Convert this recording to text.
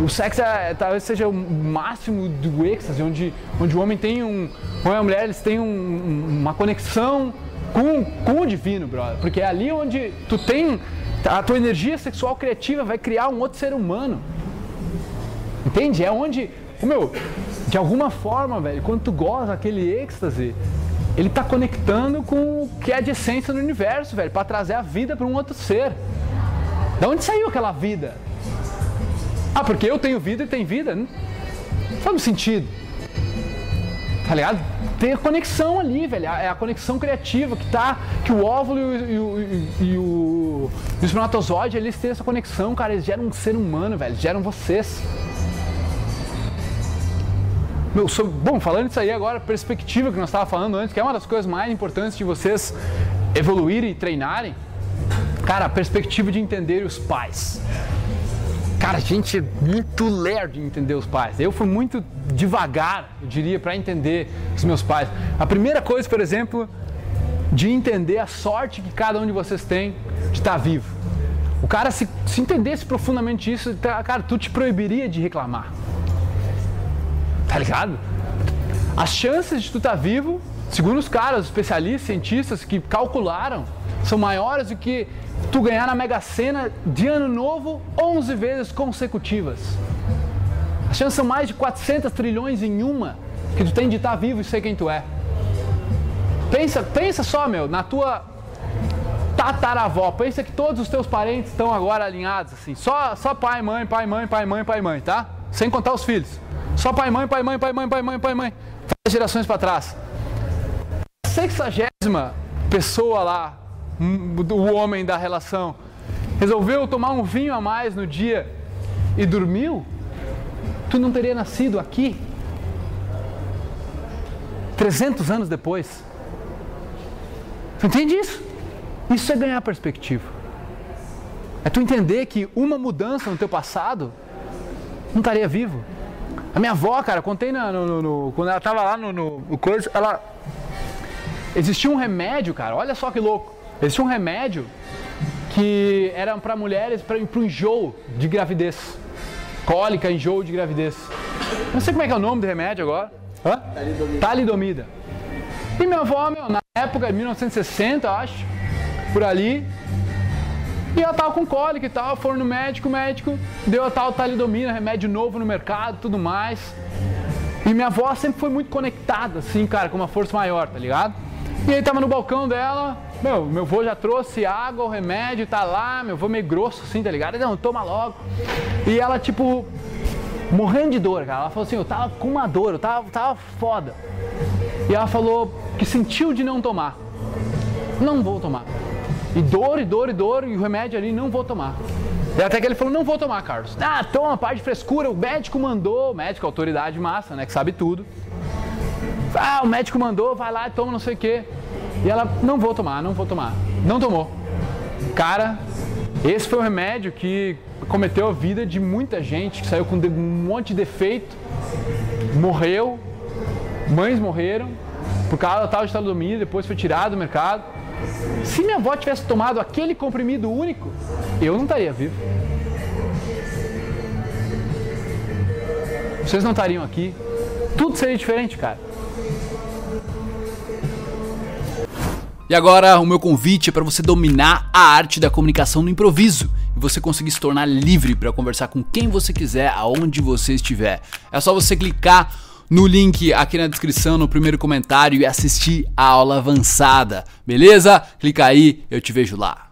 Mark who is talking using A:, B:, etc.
A: O sexo é, talvez seja o máximo do êxtase, onde, onde o homem tem um. Homem e a mulher eles têm um, uma conexão com, com o divino, brother. Porque é ali onde tu tem. A tua energia sexual criativa vai criar um outro ser humano. Entende? É onde. Meu, de alguma forma, velho, quando tu goza aquele êxtase, ele tá conectando com o que é de essência no universo, velho, para trazer a vida para um outro ser. Da onde saiu aquela vida? Ah, porque eu tenho vida e tem vida? Não faz sentido. Tá ligado? Tem a conexão ali, velho. É a conexão criativa que tá. Que o óvulo e, e, o, e o, e o espermatozoide, eles têm essa conexão, cara. Eles geram um ser humano, velho. Eles geram vocês. Meu, sobre, bom, falando isso aí agora, perspectiva que nós estávamos falando antes, que é uma das coisas mais importantes de vocês evoluírem e treinarem. Cara, a perspectiva de entender os pais. Cara, a gente é muito lerdo de entender os pais. Eu fui muito devagar, eu diria, para entender os meus pais. A primeira coisa, por exemplo, de entender a sorte que cada um de vocês tem de estar vivo. O cara, se, se entendesse profundamente isso, tá, cara, tu te proibiria de reclamar. Tá ligado? As chances de tu estar vivo, segundo os caras, os especialistas, cientistas que calcularam, são maiores do que tu ganhar na Mega Sena de ano novo 11 vezes consecutivas. As chances são mais de 400 trilhões em uma que tu tem de estar vivo e ser quem tu é. Pensa, pensa só, meu, na tua tataravó. Pensa que todos os teus parentes estão agora alinhados assim. Só, só pai, mãe, pai, mãe, pai, mãe, pai, mãe, tá? Sem contar os filhos. Só pai, mãe, pai, mãe, pai, mãe, pai, mãe, pai, mãe. Faz gerações para trás. A sexagésima pessoa lá o homem da relação, resolveu tomar um vinho a mais no dia e dormiu, tu não teria nascido aqui 300 anos depois. Tu entende isso? Isso é ganhar perspectiva. É tu entender que uma mudança no teu passado não estaria vivo. A minha avó, cara, contei no, no, quando ela estava lá no, no, no coisa, ela existia um remédio, cara. Olha só que louco. Existia um remédio que era para mulheres para o enjoo de gravidez. Cólica, enjoo de gravidez. Não sei como é que é o nome do remédio agora. Hã? Talidomida. Talidomida. E minha avó, meu, na época, 1960, acho, por ali, e ela tava com cólica e tal, foram no médico, o médico deu a tal talidomina, remédio novo no mercado, tudo mais. E minha avó sempre foi muito conectada, assim, cara, com uma força maior, tá ligado? E aí tava no balcão dela, meu, meu vô já trouxe água, o remédio, tá lá, meu vô meio grosso assim, tá ligado? Não, toma logo. E ela, tipo, morrendo de dor, cara. Ela falou assim, eu tava com uma dor, eu tava, tava foda. E ela falou que sentiu de não tomar. Não vou tomar. E dor, e dor, e dor, e o remédio ali, não vou tomar. E até que ele falou, não vou tomar, Carlos. Ah, toma, parte de frescura, o médico mandou, o médico, autoridade massa, né, que sabe tudo. Ah, o médico mandou, vai lá e toma não sei o quê. E ela, não vou tomar, não vou tomar. Não tomou. Cara, esse foi o remédio que cometeu a vida de muita gente, que saiu com um monte de defeito, morreu, mães morreram, por causa da tal de talidomida, depois foi tirado do mercado. Se minha avó tivesse tomado aquele comprimido único, eu não estaria vivo. Vocês não estariam aqui. Tudo seria diferente, cara.
B: E agora, o meu convite é para você dominar a arte da comunicação no improviso e você conseguir se tornar livre para conversar com quem você quiser, aonde você estiver. É só você clicar no link aqui na descrição, no primeiro comentário e assistir a aula avançada, beleza? Clica aí, eu te vejo lá.